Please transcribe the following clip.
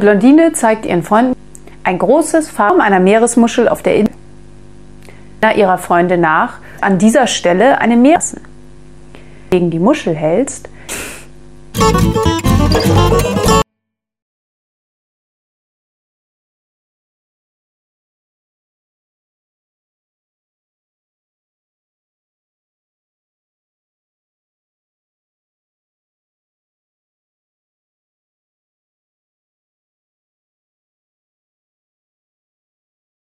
Blondine zeigt ihren Freunden ein großes Farm einer Meeresmuschel auf der Insel. Ihrer Freunde nach, an dieser Stelle eine Meeres gegen die Muschel hältst,